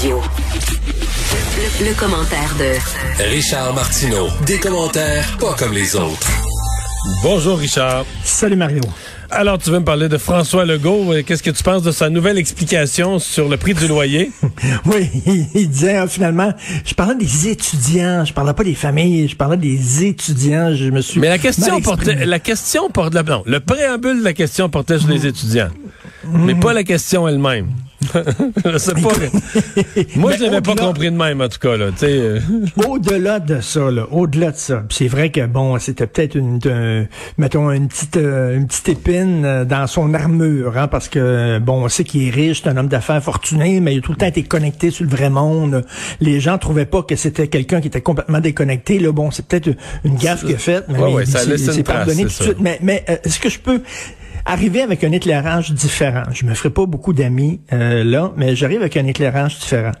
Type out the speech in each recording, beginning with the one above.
Radio. Le, le commentaire de Richard Martineau. Des commentaires pas comme les autres. Bonjour Richard. Salut Mario. Alors, tu veux me parler de François Legault. Qu'est-ce que tu penses de sa nouvelle explication sur le prix du loyer? oui, il, disait hein, finalement, je parlais des étudiants, je parlais pas des familles, je parlais des étudiants. Je me suis. Mais la question portait, la question portait, non, le préambule de la question portait sur les étudiants, mais pas la question elle-même. Je sais pas. Moi, je l'avais pas compris de même, en tout cas. Là, euh. au-delà de ça, là, au-delà de ça, c'est vrai que bon, c'était peut-être une, mettons une petite, euh, une petite épine euh, dans son armure, hein, parce que bon, on sait qu'il est riche, c'est un homme d'affaires fortuné, mais il a tout le temps été connecté sur le vrai monde. Les gens trouvaient pas que c'était quelqu'un qui était complètement déconnecté. Là, bon, c'est peut-être une gaffe qu'il a faite, mais, ouais, ça laisse pardonné tout de suite. Mais, mais est-ce que je peux arriver avec un éclairage différent. Je me ferai pas beaucoup d'amis euh, là, mais j'arrive avec un éclairage différent.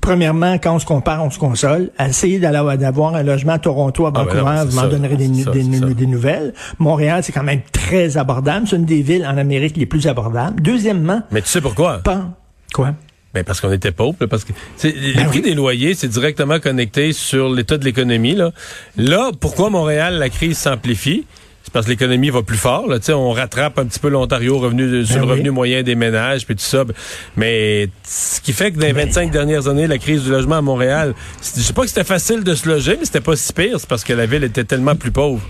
Premièrement, quand on se compare, on se console. Essayer d'avoir un logement à Toronto, à ah, ben Vancouver, vous m'en donnerez des, des, nouvelles. Montréal, c'est quand même très abordable. C'est une des villes en Amérique les plus abordables. Deuxièmement... Mais tu sais pourquoi? Pas. Quoi? Ben parce qu'on était pauvre, parce que ben les prix des loyers, c'est directement connecté sur l'état de l'économie. Là. là, pourquoi Montréal, la crise s'amplifie? C'est parce que l'économie va plus fort. Là. On rattrape un petit peu l'Ontario revenu, sur le ben revenu moyen des ménages, puis tout ça. Mais ce qui fait que dans les 25 dernières années, la crise du logement à Montréal, je sais pas que c'était facile de se loger, mais c'était pas si pire. C'est parce que la ville était tellement plus pauvre.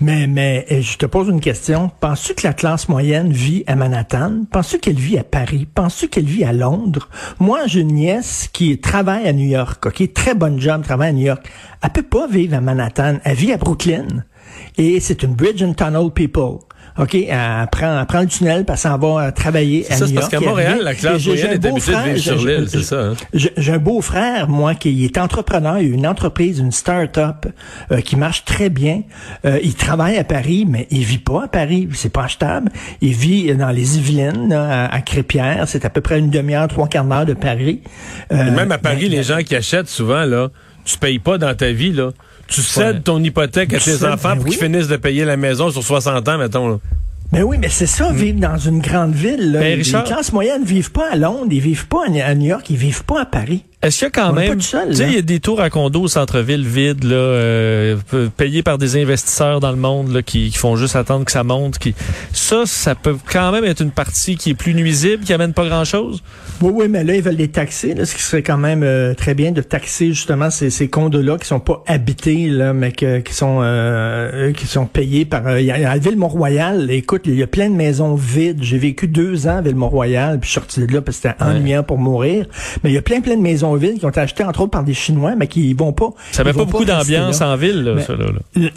Mais, mais je te pose une question. Penses-tu que la classe moyenne vit à Manhattan? Penses-tu qu'elle vit à Paris? Penses-tu qu'elle vit à Londres? Moi, j'ai une nièce qui travaille à New York, OK? Très bonne job, travaille à New York. Elle peut pas vivre à Manhattan. Elle vit à Brooklyn et c'est une bridge and tunnel people. OK, elle prend, elle prend le tunnel, puis elle s'en va euh, travailler à ça, New York. parce qu'à Montréal, la classe moyenne est habituée de vivre sur l'île, c'est ça. Hein? J'ai un beau-frère, moi, qui est entrepreneur, il a une entreprise, une start-up euh, qui marche très bien. Euh, il travaille à Paris, mais il vit pas à Paris, c'est pas achetable. Il vit dans les Yvelines, à, à Crépierre, c'est à peu près une demi-heure, trois quarts d'heure de Paris. même à Paris, les gens qui achètent souvent, là, tu payes pas dans ta vie, là tu cèdes ton hypothèque à tes enfants pour qu'ils finissent de payer la maison sur 60 ans, mettons. Mais oui, mais c'est ça, vivre dans une grande ville. Là. Ben, les classes moyennes vivent pas à Londres, ils vivent pas à New York, ils vivent pas à Paris. Est-ce qu'il y a quand même, tu sais, il y a des tours à condos au centre-ville vides, là, euh, payés par des investisseurs dans le monde, là, qui, font juste attendre que ça monte. Qui, ça, ça peut quand même être une partie qui est plus nuisible, qui amène pas grand-chose? Oui, oui, mais là, ils veulent les taxer, là, ce qui serait quand même euh, très bien de taxer justement ces, ces condos-là qui sont pas habités, là, mais que, qui sont euh, qui sont payés par. Euh, y a, à Ville-Mont-Royal, écoute, il y a plein de maisons vides. J'ai vécu deux ans à Ville-Mont-Royal, puis je suis sorti de là parce que c'était ennuyant pour mourir. Mais il y a plein plein de maisons qui ont été achetés entre autres par des Chinois, mais qui vont pas. Ça n'avait pas beaucoup d'ambiance en ville, là, ça, là,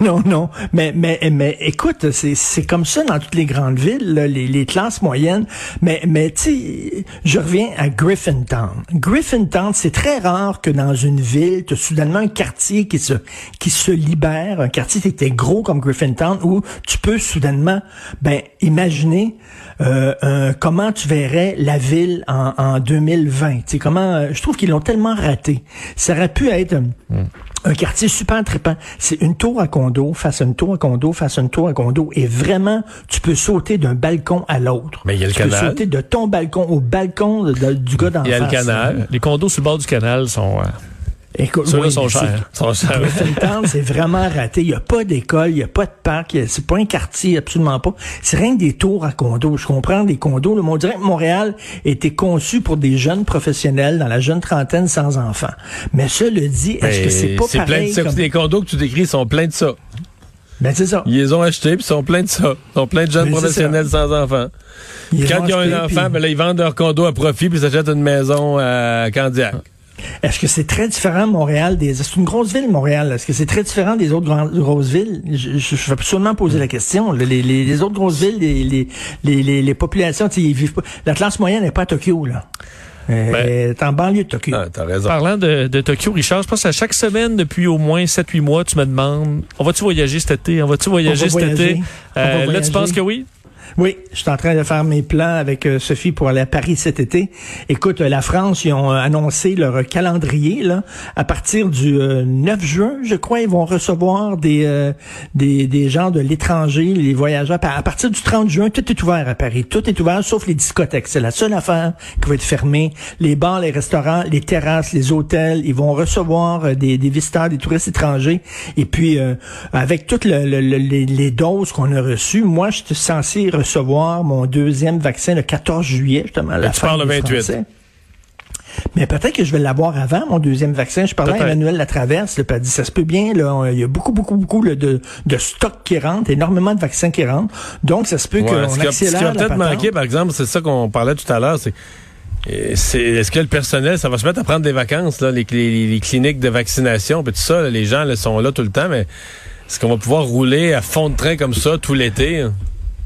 Non, non. Mais, mais, mais écoute, c'est comme ça dans toutes les grandes villes, les, les classes moyennes. Mais, mais tu sais, je reviens à Griffintown. Griffintown, c'est très rare que dans une ville, tu as soudainement un quartier qui se, qui se libère, un quartier qui était gros comme Griffintown, où tu peux soudainement, ben, imaginer euh, comment tu verrais la ville en, en 2020. sais comment, euh, je trouve qu'ils l'ont tellement raté. Ça aurait pu être hmm. un quartier super trippant. C'est une tour à condo face à une tour à condo face à une tour à condo. Et vraiment, tu peux sauter d'un balcon à l'autre. Mais il y a le tu canal. peux sauter de ton balcon au balcon du gars d'en face. Il y a le canal. Les condos sur le bord du canal sont... Euh, Écoute, oui, sont chers. c'est vraiment raté. Il n'y a pas d'école, il n'y a pas de parc, c'est pas un quartier, absolument pas. C'est rien que des tours à condos. Je comprends des condos. Le on dirait que Montréal était conçu pour des jeunes professionnels dans la jeune trentaine sans enfants. Mais ça le dit, est-ce que c'est pas pareil? Plein de Les condos que tu décris sont pleins de ça. Ben, c'est ça. Ils les ont achetés, puis sont pleins de ça. Ils sont plein de jeunes professionnels sans enfants. Quand ils ont un enfant, ben là, ils vendent leur condo à profit, puis ils achètent une maison à Candiac. Est-ce que c'est très différent Montréal des c'est une grosse ville Montréal Est-ce que c'est très différent des autres grosses villes? Je, je, vais absolument poser la question. Les, les, autres grosses villes, les, les, les, les populations, ils vivent pas. La classe moyenne n'est pas à Tokyo là. T'es en banlieue de Tokyo. Ah, t'as raison. Parlant de, de Tokyo, Richard, je pense qu'à chaque semaine, depuis au moins 7-8 mois, tu me demandes, on va-tu voyager cet été? On va-tu voyager On va cet voyager. été? On va Euh, là, tu penses que oui? Oui, je suis en train de faire mes plans avec euh, Sophie pour aller à Paris cet été. Écoute, euh, la France, ils ont euh, annoncé leur calendrier là. À partir du euh, 9 juin, je crois, ils vont recevoir des des, des gens de l'étranger, les voyageurs. À partir du 30 juin, tout est ouvert à Paris. Tout est ouvert, sauf les discothèques. C'est la seule affaire qui va être fermée. Les bars, les restaurants, les terrasses, les hôtels, ils vont recevoir des, des visiteurs, des touristes étrangers. Et puis, avec toutes le- le- le- les, les doses qu'on a reçues, moi, je suis censé recevoir mon deuxième vaccin le 14 juillet, justement. la tu pars le des 28. Français. Mais peut-être que je vais l'avoir avant mon deuxième vaccin. Je parlais à. Emmanuel Latraverse, là, puis elle dit ça se peut bien. Là, il y a beaucoup, beaucoup, beaucoup là, de, de stock qui rentre, énormément de vaccins qui rentrent. Donc, ça se peut Ouais, qu'on ce qui a, ce qui accélère a la peut-être manqué, par exemple, c'est ça qu'on parlait tout à l'heure, c'est euh, c'est est-ce que le personnel, ça va se mettre à prendre des vacances, là, les, les- les cliniques de vaccination, puis tout ça, là, les gens là, sont là tout le temps, mais est-ce qu'on va pouvoir rouler à fond de train comme ça tout l'été? hein?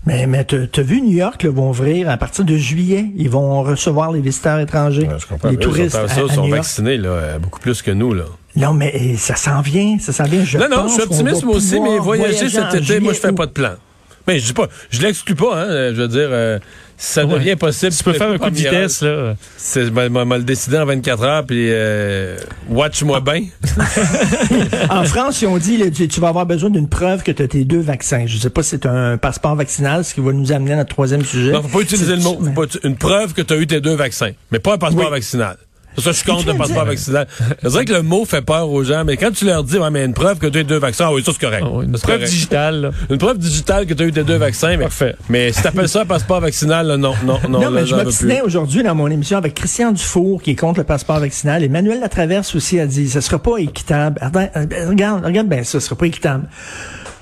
Mais, mais t'as vu New York là, vont ouvrir à partir de juillet. Ils vont recevoir les visiteurs étrangers, les Eux, touristes sont, à, à sont New York. vaccinés là, beaucoup plus que nous. Là. Non, mais eh, ça s'en vient, ça s'en vient. Je non, non, pense je suis optimiste moi aussi, mais voyager cet été, moi, je fais pas de plan. Mais je dis pas, je l'exclus pas, hein, je veux dire, euh, ça Ouais. devient possible. Tu peux faire un coup de vitesse, là. C'est, ben, moi, moi, le décider en 24 heures, puis euh, watch-moi bien. En France, ils ont dit, là, tu, tu vas avoir besoin d'une preuve que tu as tes deux vaccins. Je sais pas si c'est un passeport vaccinal, ce qui va nous amener à notre troisième sujet. Non, faut pas utiliser le mot. Faut pas uti- une preuve que tu as eu tes deux vaccins, mais pas un passeport Oui. vaccinal. Ça, je suis contre tu le viens de passeport vaccinal. Je dirais que le mot fait peur aux gens, mais quand tu leur dis, ouais, mais une preuve que tu as eu deux vaccins, ah oui, ça c'est correct. Ah oui, une c'est preuve correct. digitale, là. Une preuve digitale que tu as eu tes deux vaccins, mais, Parfait. mais si t'appelles ça un passeport vaccinal, là, non, non, non, Non, là, mais je m'obstinais aujourd'hui dans mon émission avec Christian Dufour, qui est contre le passeport vaccinal. Emmanuel Latraverse aussi a dit, ça sera pas équitable. Attends, euh, regarde, regarde bien ça, ce sera pas équitable.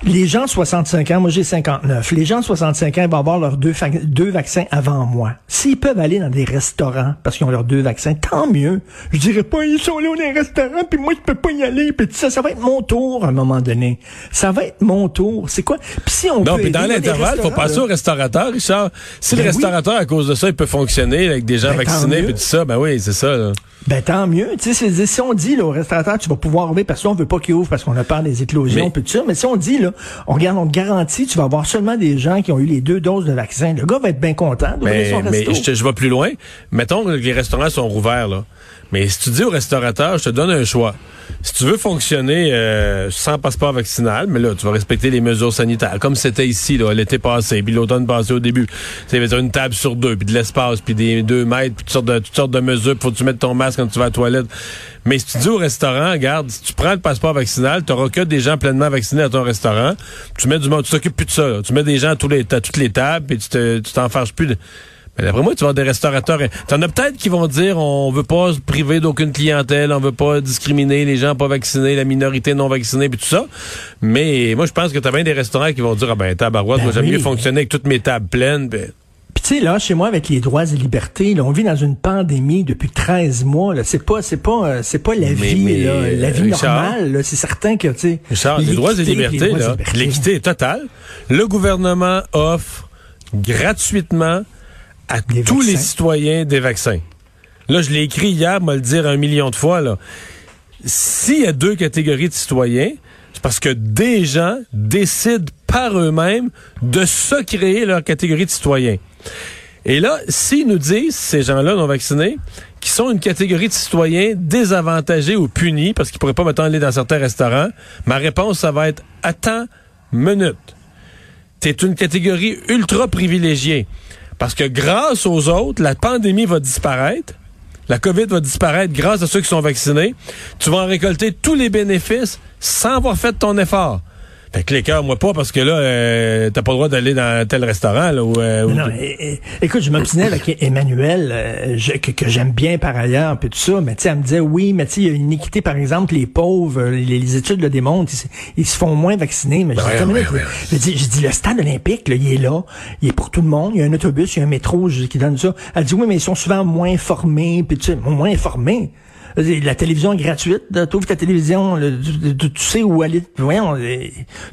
Les gens de 65 ans, moi j'ai 59, les gens de 65 ans vont avoir leurs deux, deux vaccins avant moi. S'ils peuvent aller dans des restaurants parce qu'ils ont leurs deux vaccins, tant mieux. Je dirais pas, ils sont là dans les restaurants, puis moi je peux pas y aller, puis ça, ça va être mon tour à un moment donné. Ça va être mon tour. C'est quoi? Puis si on Non, puis dans l'intervalle, faut passer là, au restaurateur, Richard. Si Ben le oui. restaurateur, à cause de ça, il peut fonctionner avec des gens Ben, vaccinés, puis tout ça, ben oui, c'est ça. là. Ben tant mieux. Tu sais, si on dit là, au restaurateur, tu vas pouvoir ouvrir parce qu'on veut pas qu'il ouvre parce qu'on a peur des éclosions, puis tout ça. Mais si on dit là, on regarde, on te garantit, tu vas avoir seulement des gens qui ont eu les deux doses de vaccin. Le gars va être bien content Mais, son mais je, te- je vais plus loin. Mettons que les restaurants sont rouverts, là. Mais si tu dis au restaurateur, je te donne un choix. Si tu veux fonctionner euh, sans passeport vaccinal, mais là, tu vas respecter les mesures sanitaires, comme c'était ici, là, l'été passé, puis l'automne passé au début. Tu sais, une table sur deux, puis de l'espace, puis des deux mètres, puis toutes sortes de, toutes sortes de mesures, puis faut que tu mettes ton masque quand tu vas à la toilette. Mais si tu dis au restaurant, regarde, si tu prends le passeport vaccinal, tu n'auras que des gens pleinement vaccinés à ton restaurant. Tu mets du monde, tu t'occupes plus de ça. là. Tu mets des gens à, tous les, à toutes les tables, puis tu te- tu t'en fâches plus. de- mais d'après moi, tu vas avoir des restaurateurs. T'en as peut-être qui vont dire on veut pas se priver d'aucune clientèle, on veut pas discriminer les gens pas vaccinés, la minorité non vaccinée, puis tout ça. Mais moi, je pense que t'as bien des restaurants qui vont dire ah ben tabarouette, Ben moi j'aime oui. mieux fonctionner avec toutes mes tables pleines. ben, tu sais là, chez moi avec les droits et libertés, là, on vit dans une pandémie depuis 13 mois. Là, c'est pas, c'est pas, euh, c'est pas la Mais- vie, mais, là, la vie Richard- normale. C'est certain que tu sais. Richard, les droits et libertés, les droits et là, libertés. l'équité est totale. Le gouvernement offre gratuitement à Des tous les citoyens des vaccins. Là, je l'ai écrit hier, moi le dire un million de fois, là. S'il y a deux catégories de citoyens, c'est parce que des gens décident par eux-mêmes de se créer leur catégorie de citoyens. Et là, s'ils nous disent, ces gens-là non vaccinés, qui sont une catégorie de citoyens désavantagés ou punis parce qu'ils pourraient pas maintenant aller dans certains restaurants, ma réponse, ça va être attends, minute. T'es une catégorie ultra privilégiée. Parce que grâce aux autres, la pandémie va disparaître. La COVID va disparaître grâce à ceux qui sont vaccinés. Tu vas en récolter tous les bénéfices sans avoir fait ton effort. Fait que cœurs, moi pas, parce que là, euh, t'as pas le droit d'aller dans tel restaurant, là, où, euh, où- Non, é- é- écoute, je m'obstinais avec Emmanuel, euh, je- que, que j'aime bien par ailleurs, puis tout ça, mais tu sais, elle me disait, oui, mais tu sais, il y a une équité, par exemple, les pauvres, euh, les, les études le démontrent, ils, se- ils se font moins vacciner, mais je dis, ouais, ouais, ouais. je dis, je dis, le stade olympique, là, il est là, il est pour tout le monde, il y a un autobus, il y a un métro je- qui donne ça. Elle dit, oui, mais ils sont souvent moins formés, puis tu sais, moins formés. La télévision est gratuite. Tu ouvres ta télévision, tu, tu- tu sais où aller. Voyons, euh,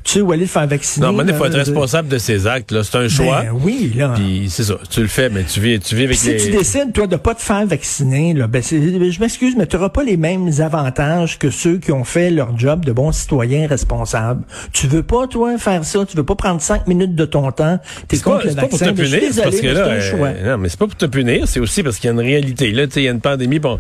tu sais où aller te faire vacciner. Non, mais il faut être responsable de ses actes. là. C'est un choix. Ben oui, là. Puis c'est ça. Tu le fais, mais tu vis, tu vis avec si tu décides, toi, de pas te faire vacciner, là, ben je m'excuse, mais tu n'auras pas les mêmes avantages que ceux qui ont fait leur job de bons citoyens responsables. Tu veux pas, toi, faire ça? Tu veux pas prendre cinq minutes de ton temps? T'es C'est pas, contre le c'est pas pour vaccin. te Ben, punir, c'est parce que désolé, là, un euh, choix. non, mais c'est pas pour te punir, c'est aussi parce qu'il y a une réalité. Là, tu sais, il y a une pandémie. Bon,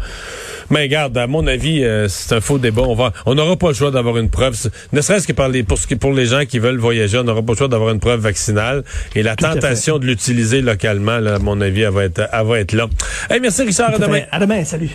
mais regarde, à mon avis, euh, c'est un faux débat. On va, on n'aura pas le choix d'avoir une preuve. Ne serait-ce que par les, pour, ce qui- pour les gens qui veulent voyager, on n'aura pas le choix d'avoir une preuve vaccinale. Et la Tout tentation de l'utiliser localement, là, à mon avis, elle va être, elle va être là. Hey, merci Richard, à demain. À demain, salut.